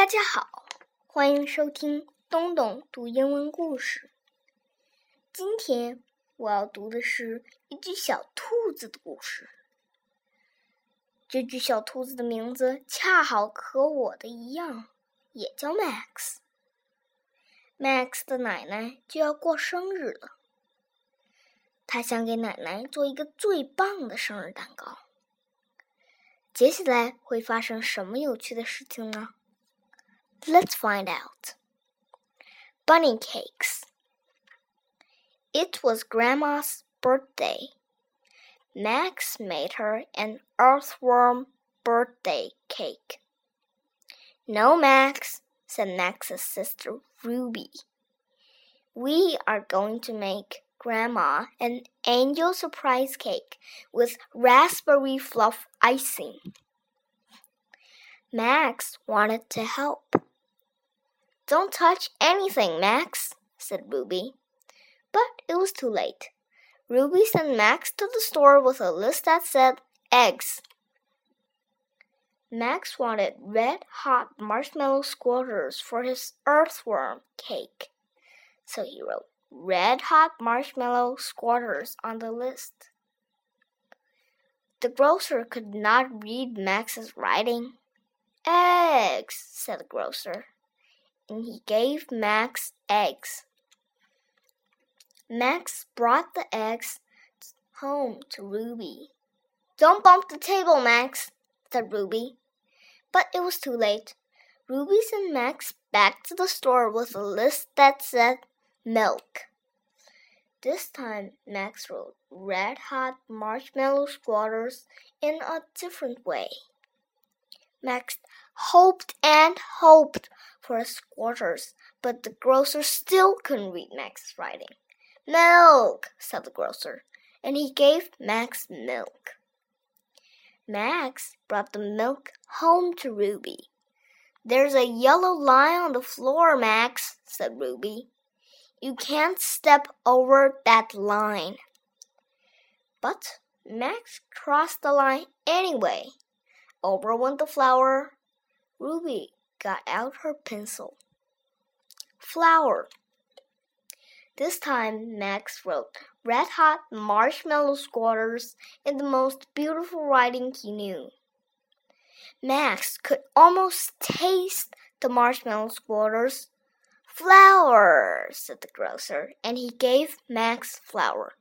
大家好，欢迎收听东东读英文故事。今天我要读的是一只小兔子的故事。这只小兔子的名字恰好和我的一样，也叫 Max。Max 的奶奶就要过生日了，他想给奶奶做一个最棒的生日蛋糕。接下来会发生什么有趣的事情呢？Let's find out. Bunny cakes. It was Grandma's birthday. Max made her an earthworm birthday cake. No, Max, said Max's sister Ruby. We are going to make Grandma an angel surprise cake with raspberry fluff icing. Max wanted to help. Don't touch anything, Max, said Ruby. But it was too late. Ruby sent Max to the store with a list that said eggs. Max wanted red hot marshmallow squirters for his earthworm cake. So he wrote red hot marshmallow squirters on the list. The grocer could not read Max's writing. Eggs, said the grocer, and he gave Max eggs. Max brought the eggs home to Ruby. Don't bump the table, Max, said Ruby. But it was too late. Ruby sent Max back to the store with a list that said milk. This time, Max wrote red hot marshmallow squirters in a different way. Max hoped and hoped for quarters, but the grocer still couldn't read Max's writing. Milk, said the grocer, and he gave Max milk. Max brought the milk home to Ruby. There's a yellow line on the floor, Max, said Ruby. You can't step over that line. But Max crossed the line anyway. Over went the flour. Ruby got out her pencil. Flour. This time Max wrote red hot marshmallow squirters in the most beautiful writing he knew. Max could almost taste the marshmallow squirters. Flour, said the grocer, and he gave Max flour.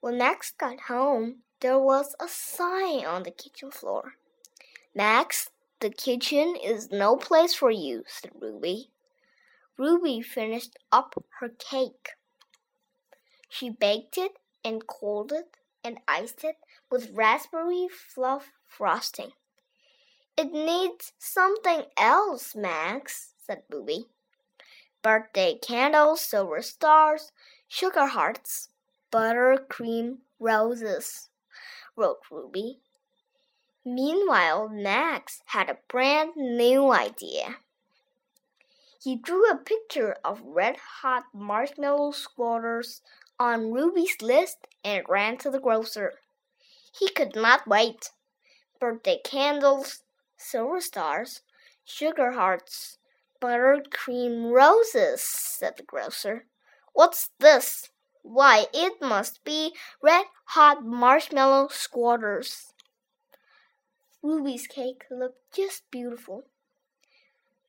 When Max got home, there was a sign on the kitchen floor. Max, the kitchen is no place for you, said Ruby. Ruby finished up her cake. She baked it and cooled it and iced it with raspberry fluff frosting. It needs something else, Max, said Ruby. Birthday candles, silver stars, sugar hearts, buttercream roses, wrote Ruby. Meanwhile, Max had a brand new idea. He drew a picture of red hot marshmallow squirters on Ruby's list and ran to the grocer. He could not wait. Birthday candles, silver stars, sugar hearts, buttercream roses, said the grocer. What's this? Why, it must be red hot marshmallow squirters. Ruby's cake looked just beautiful.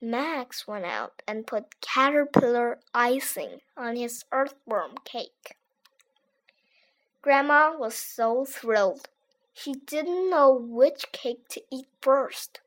Max went out and put caterpillar icing on his earthworm cake. Grandma was so thrilled. She didn't know which cake to eat first.